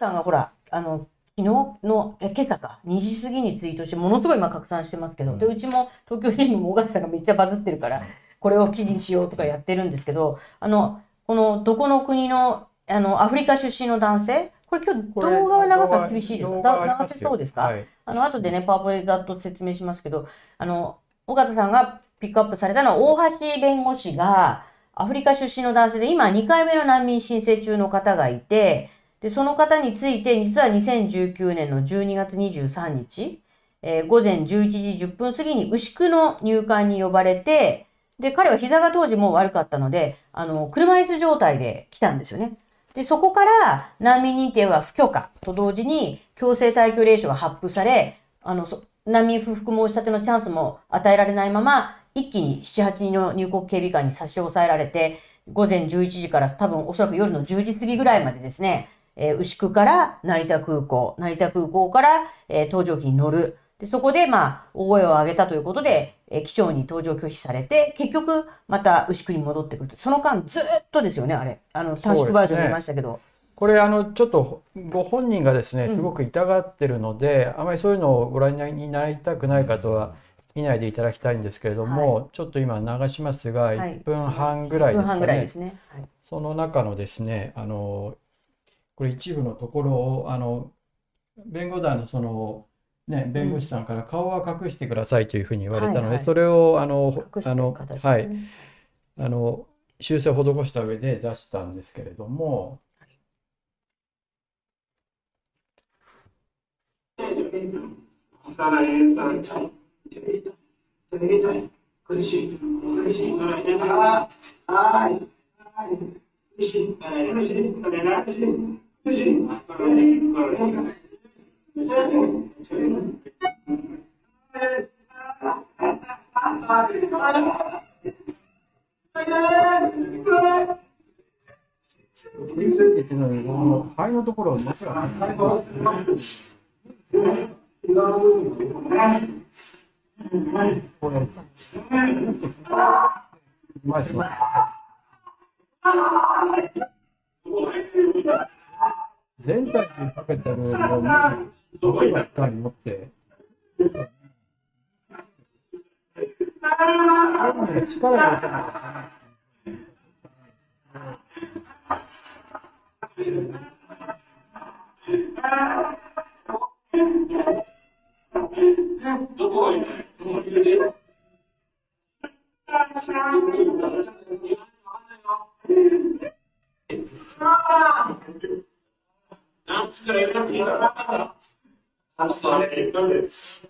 さんがほら、あの、昨日の、え今朝か、2時過ぎにツイートして、ものすごい今拡散してますけど、で、うちも東京新聞も尾形さんがめっちゃバズってるから、これを記事にしようとかやってるんですけど、あの、この、どこの国の、あの、アフリカ出身の男性、これ今日動画は流すの厳しいですか？だ流せそうですか、はい、あの、後でね、パワポでざっと説明しますけど、あの、尾形さんがピックアップされたのは、大橋弁護士が、アフリカ出身の男性で、今2回目の難民申請中の方がいて、で、その方について、実は2019年の12月23日、えー午前11時10分過ぎに牛久の入管に呼ばれて、で、彼は膝が当時もう悪かったので、あの、車椅子状態で来たんですよね。で、そこから難民認定は不許可と同時に強制退去令書が発布され、あの、難民不服申し立てのチャンスも与えられないまま、一気に7、8人の入国警備官に差し押さえられて、午前11時から多分おそらく夜の10時過ぎぐらいまでですね、えー牛久から成田空港、成田空港から、えー搭乗機に乗る。でそこで、まあ、大声を上げたということで、えー機長に搭乗拒否されて、結局、また牛久に戻ってくると。その間、ずっとですよね、あれ。あの、短縮バージョン見ましたけど。これあのちょっとご本人がですねうんすごく痛がってるので、あまりそういうのをご覧になりたくない方は見ないでいただきたいんですけれども、ちょっと今流しますがはい1分半ぐらい1分半ぐらいですかねですね。はいその中のですねあのこれ一部のところをあの弁護団のそのね弁護士さんから顔は隠してくださいというふうに言われたので、はいはいそれをあの隠してあの。はいあの修正を施した上で出したんですけれども。苦しい。苦しい。ああ、はい。苦しい。苦しい。苦しい。苦しい。っていうのに、この肺のところを僕らこれ、うまいっすね。全体にかけてるのを、どこばっかり持って、力が入れてな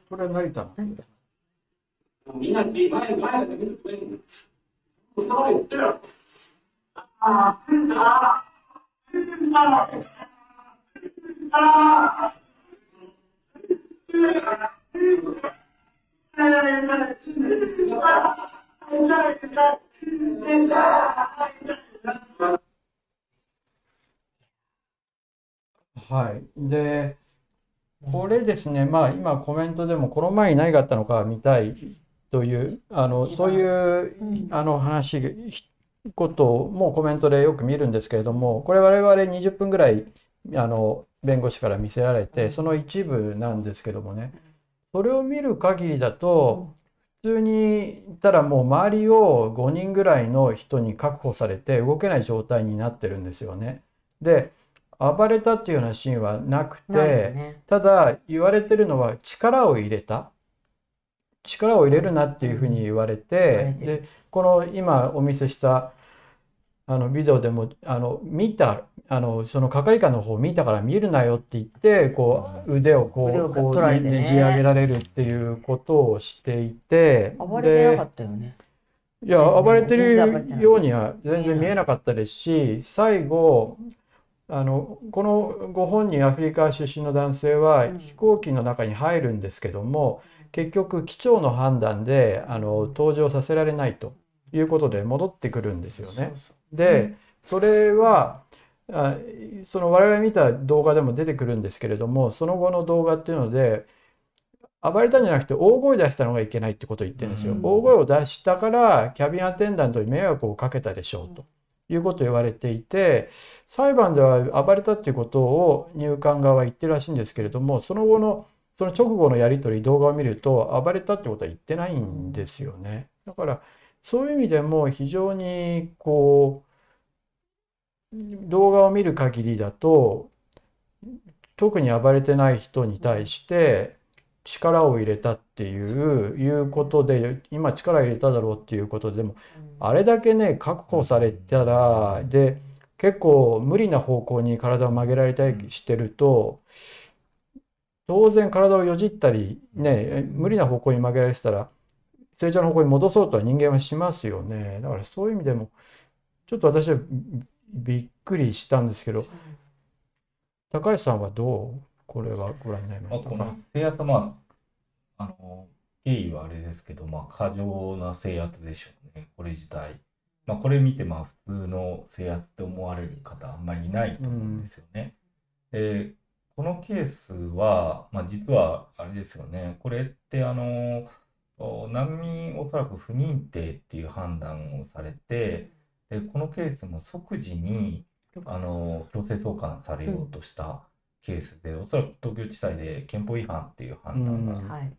これは成田の。みんな、前、前、前、そう言ってよ。はい。で、これですね、まあ今コメントでもこの前に何があったのか見たいという、あの、そういううんあの話、ひこともコメントでよく見るんですけれども、これ我々20分ぐらいあの弁護士から見せられて、その一部なんですけどもね、それを見る限りだと、普通に言ったらもう周りを5人ぐらいの人に確保されて動けない状態になってるんですよね。で、暴れたっていうようなシーンはなくて、ね。ただ言われてるのは力を入れた。力を入れるなっていうふうに言われて、てるで、この今お見せしたあのビデオでもあの見たあのその係官の方を見たから見るなよって言ってこう腕をこうこうねねじ上げられるっていうことをしていて暴れてなかでったよね。いや暴れてるようには全然見えなかったですし最後あのこのご本人アフリカ出身の男性はうん。飛行機の中に入るんですけども結局機長の判断であの搭乗させられないということで戻ってくるんですよね。で、それはあその我々見た動画でも出てくるんですけれどもその後の動画っていうので暴れたんじゃなくて大声出したのがいけないってことを言ってるんですよ。うん。大声を出したからキャビンアテンダントに迷惑をかけたでしょうということを言われていて裁判では暴れたっていうことを入管側は言ってるらしいんですけれどもその後のその直後のやり取り動画を見ると暴れたってことは言ってないんですよね。だからそういう意味でも非常にこう動画を見る限りだと特に暴れてない人に対して力を入れたっていういうことで今力入れただろうっていうことでもあれだけね確保されたらで結構無理な方向に体を曲げられたりしてると当然体をよじったりね無理な方向に曲げられてたら正常な方向に戻そうとは人間はしますよね。だからそういう意味でもちょっと私はびっくりしたんですけど高橋さんはどう？これはご覧になりままあ、したか？この制圧、まあ、あの、経緯はあれですけど、まあ、過剰な制圧でしょうね、これ自体。まあ、これ見て、まあ、普通の制圧って思われる方、あんまりいないと思うんですよね。で、このケースは、まあ、実は、あれですよね、これって、あの、お難民、おそらく不認定っていう判断をされて、で、このケースも即時に、あの、強制送還されようとしたケースで、おそらく東京地裁で憲法違反っていう判断が、うんはい。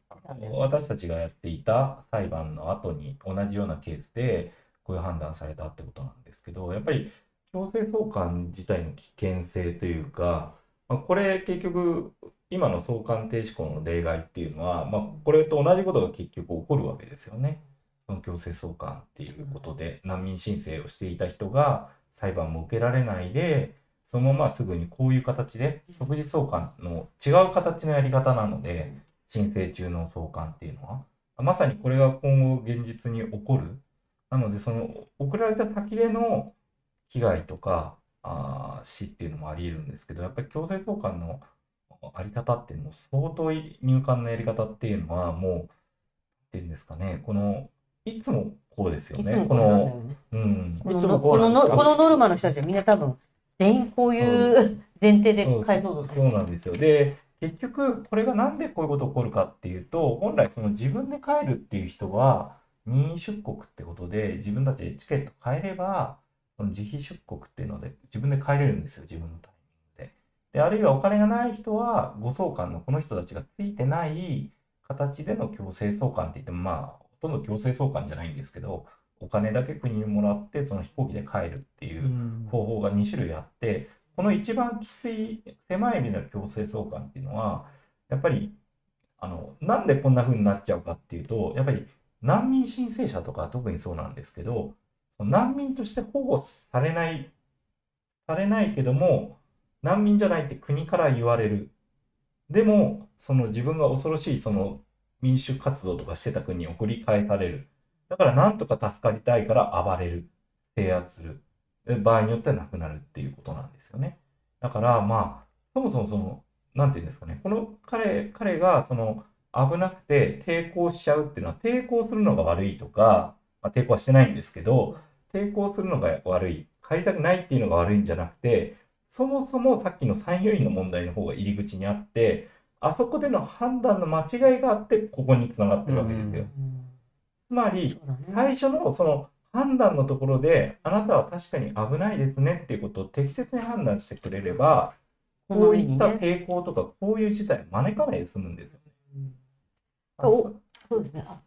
私たちがやっていた裁判の後に同じようなケースでこういう判断されたってことなんですけど、やっぱり強制送還自体の危険性というか、まあ、これ結局今の送還停止校の例外っていうのは、まあ、これと同じことが結局起こるわけですよね。その強制送還っていうことで難民申請をしていた人が裁判も受けられないでそのまますぐにこういう形で即時送還の違う形のやり方なので申請中の送還っていうのは。まさにこれが今後現実に起こる。なのでその送られた先での被害とかあー死っていうのもあり得るんですけどやっぱり強制送還のあり方っていうのも相当入管のやり方っていうのはもうっていうんですかねこのいつもこうですよね。このね。うん。このこのノルマの人たちはみんな多分全員こういう前提でそう解像度すそうなんですよ。で、結局、これがなんでこういうこと起こるかっていうと、本来その自分で帰るっていう人は、任意出国ってことで、自分たちでチケット買えれば、その自費出国っていうので、自分で帰れるんですよ、自分のタイミングで。で、あるいはお金がない人は、護送官のこの人たちがついてない形での強制送還って言っても、まあ、ほとんど強制送還じゃないんですけど、お金だけ国にもらって、その飛行機で帰るっていううん方法が2種類あって、この一番きつい狭い意味での強制送還っていうのは、やっぱり、あの、なんでこんな風になっちゃうかっていうと、やっぱり難民申請者とか特にそうなんですけど、難民として保護されない、されないけども、難民じゃないって国から言われる。でも、その自分が恐ろしいその民主活動とかしてた国に送り返される。だからなんとか助かりたいから暴れる。制圧する。で場合によってはなくなるっていうことなんですよね。だからまあ、そもそもその、なんていうんですかね、この彼、彼がその危なくて抵抗しちゃうっていうのは、抵抗するのが悪いとか、まあ、抵抗はしてないんですけど、抵抗するのが悪い、帰りたくないっていうのが悪いんじゃなくて、そもそもさっきの参与員の問題の方が入り口にあって、あそこでの判断の間違いがあって、ここに繋がってるわけですよ。うんつまり、最初のその判断のところで、あなたは確かに危ないですねっていうことを適切に判断してくれれば、こういった抵抗とか、こういう事態を招かないで済むんですよね。そうですね。あ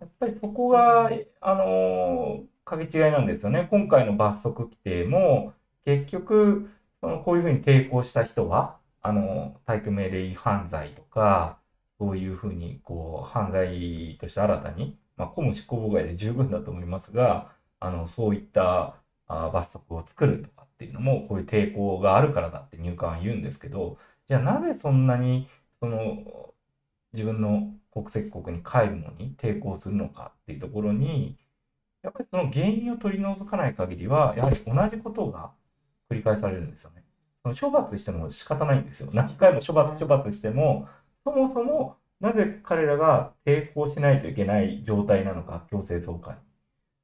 やっぱりそこが、あのー、かけ違いなんですよね。今回の罰則規定も、結局、そのこういうふうに抵抗した人は、あの、退去命令違反罪とか、そういうふうに、こう、犯罪として新たに、まあ、公務執行妨害で十分だと思いますが、あの、そういったあ罰則を作るとかっていうのも、こういう抵抗があるからだって入管は言うんですけど、じゃあなぜそんなに、その、自分の国籍国に帰るのに抵抗するのかっていうところに、やっぱりその原因を取り除かない限りは、やはり同じことが繰り返されるんですよね。その処罰しても仕方ないんですよ。何回も処罰、処罰しても、そもそもなぜ彼らが抵抗しないといけない状態なのか、強制送還に。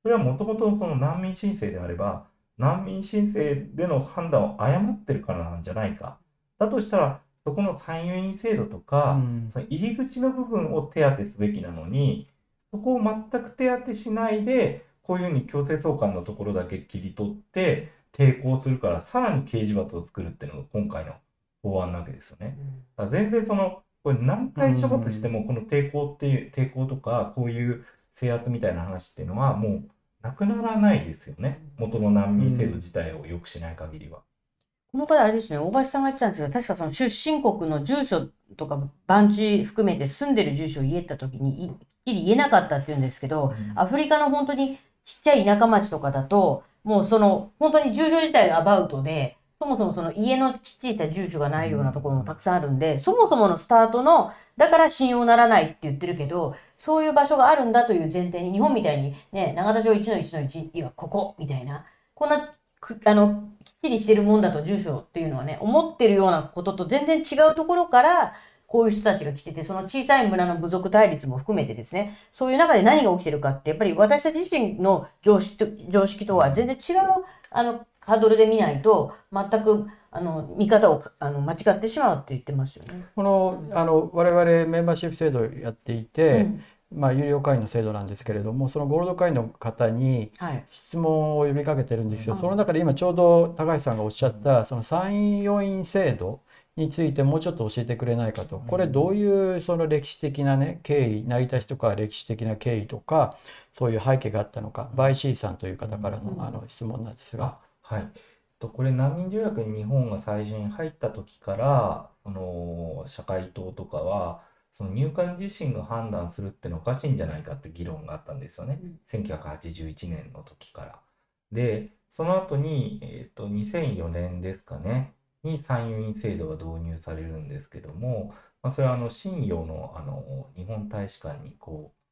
それはもともとその難民申請であれば、難民申請での判断を誤ってるからなんじゃないか。だとしたら、そこの参与員制度とか、うんその入り口の部分を手当てすべきなのに、そこを全く手当てしないで、こういうふうに強制送還のところだけ切り取って抵抗するからさらに刑事罰を作るっていうのが今回の法案なわけですよね。だから全然そのこれ何回処罰してもこの抵抗っていう抵抗とかこういう制圧みたいな話っていうのはもうなくならないですよね。元の難民制度自体を良くしない限りは。この方あれですね、大橋さんが言ってたんですが、確かその出身国の住所とか番地含めて住んでる住所を言えた時にいきっちり言えなかったって言うんですけど、アフリカの本当にちっちゃい田舎町とかだと、もうその本当に住所自体がアバウトで、そもそもその家のちっちゃい住所がないようなところもたくさんあるんで、そもそものスタートの、だから信用ならないって言ってるけど、そういう場所があるんだという前提に、日本みたいにね、長田町1の1の1、いや、ここ、みたいな、こんな、あの、きっちりしてるもんだと住所っていうのはね、思ってるようなことと全然違うところから、こういう人たちが来てて、その小さい村の部族対立も含めてですね、そういう中で何が起きてるかって、やっぱり私たち自身の常識と常識とは全然違う、あの、ハードルで見ないと、全く、あの、見方をあの間違ってしまうって言ってますよね。このあの我々メンバーシップ制度をやっていて、うんまあ、有料会員の制度なんですけれどもそのゴールド会員の方にはい。質問を呼びかけてるんですよ。うんその中で今ちょうど高橋さんがおっしゃったその参院要員制度についてもうちょっと教えてくれないかと。これどういうその歴史的なね経緯成り立ちとか歴史的な経緯とかそういう背景があったのかバイシーさんという方からうんのあの質問なんですが。はい。とこれ難民条約に日本が最初に入った時からその社会党とかはその入管自身が判断するってのはおかしいんじゃないかって議論があったんですよね。1981年の時から。で、その後に、えっと2004年ですかね、に参与員制度が導入されるんですけども、まあ、それはあの新洋のあの日本大使館にこう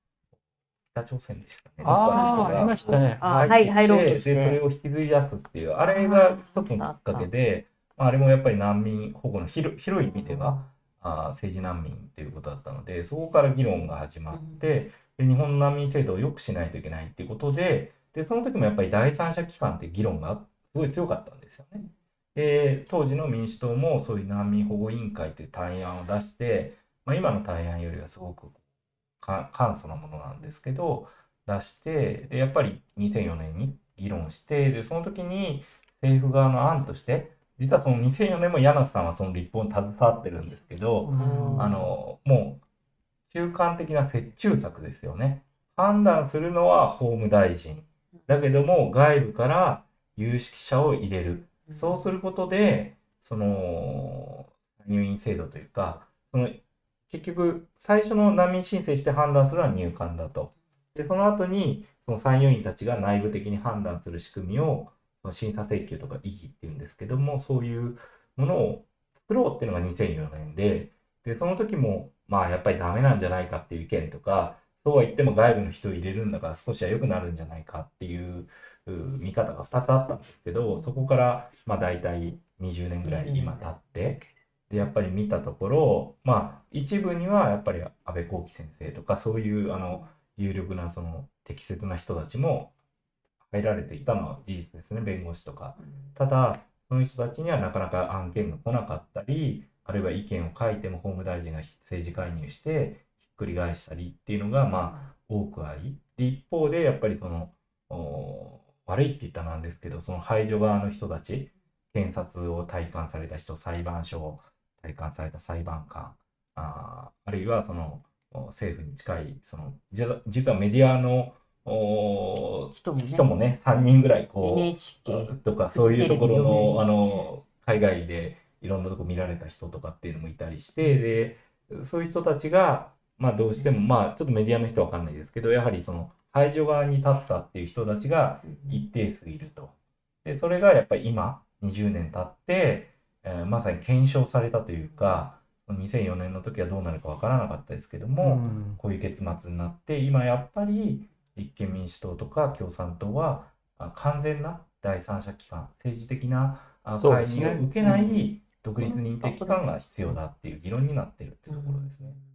北朝鮮でしたね。ああありましたね。あはいはい、入ろうとで、して。でそれを引きずり出すっていう、あれが一つのきっかけで、まああれもやっぱり難民保護の広広い意味では、あー政治難民っていうことだったので、そこから議論が始まって、で日本の難民制度を良くしないといけないっていうことで、でその時もやっぱり第三者機関って議論がすごい強かったんですよね。で、当時の民主党もそういう難民保護委員会という対案を出して、まあ、今の対案よりはすごくか簡素なものなんですけど、出して、で、やっぱり2004年に議論して、で、その時に政府側の案として、実はその2004年も柳瀬さんはその立法に携わってるんですけど、あの、もう中間的な折衷策ですよね。判断するのは法務大臣。だけども外部から有識者を入れる。そうすることで、その入院制度というか、その結局最初の難民申請して判断するのは入管だと。で、その後にその参与員たちが内部的に判断する仕組みを、その審査請求とか異議っていうんですけども、そういうものを作ろうっていうのが2004年で、で、その時も、まあやっぱりダメなんじゃないかっていう意見とか、そうは言っても外部の人を入れるんだから少しは良くなるんじゃないかっていう見方が2つあったんですけど、そこからまあ大体20年ぐらい今経って、で、やっぱり見たところ、まあ一部にはやっぱり安倍幸喜先生とかそういうあの有力なその適切な人たちも入られていたのは事実ですね、弁護士とか。ただ、その人たちにはなかなか案件が来なかったり、あるいは意見を書いても法務大臣が政治介入してひっくり返したりっていうのがまあ多くあり、で一方でやっぱりその悪いって言ったなんですけど、その排除側の人たち、検察を体感された人、裁判所体感された裁判官、あーあるいはそのお政府に近い、その実はメディアのお人もね。人もね、3人ぐらいこう、NHK。とかそういうところのあの海外でいろんなとこ見られた人とかっていうのもいたりしてでそういう人たちがまあどうしてもまあちょっとメディアの人は分かんないですけどやはりその排除側に立ったっていう人たちが一定数いるとでそれがやっぱり今20年経って、えーまさに検証されたというか2004年の時はどうなるか分からなかったですけども、うん。こういう結末になって、今やっぱり立憲民主党とか共産党はあ完全な第三者機関、政治的なあ介入を受けない独立認定機関が必要だっていう議論になっているっていうところですね。うん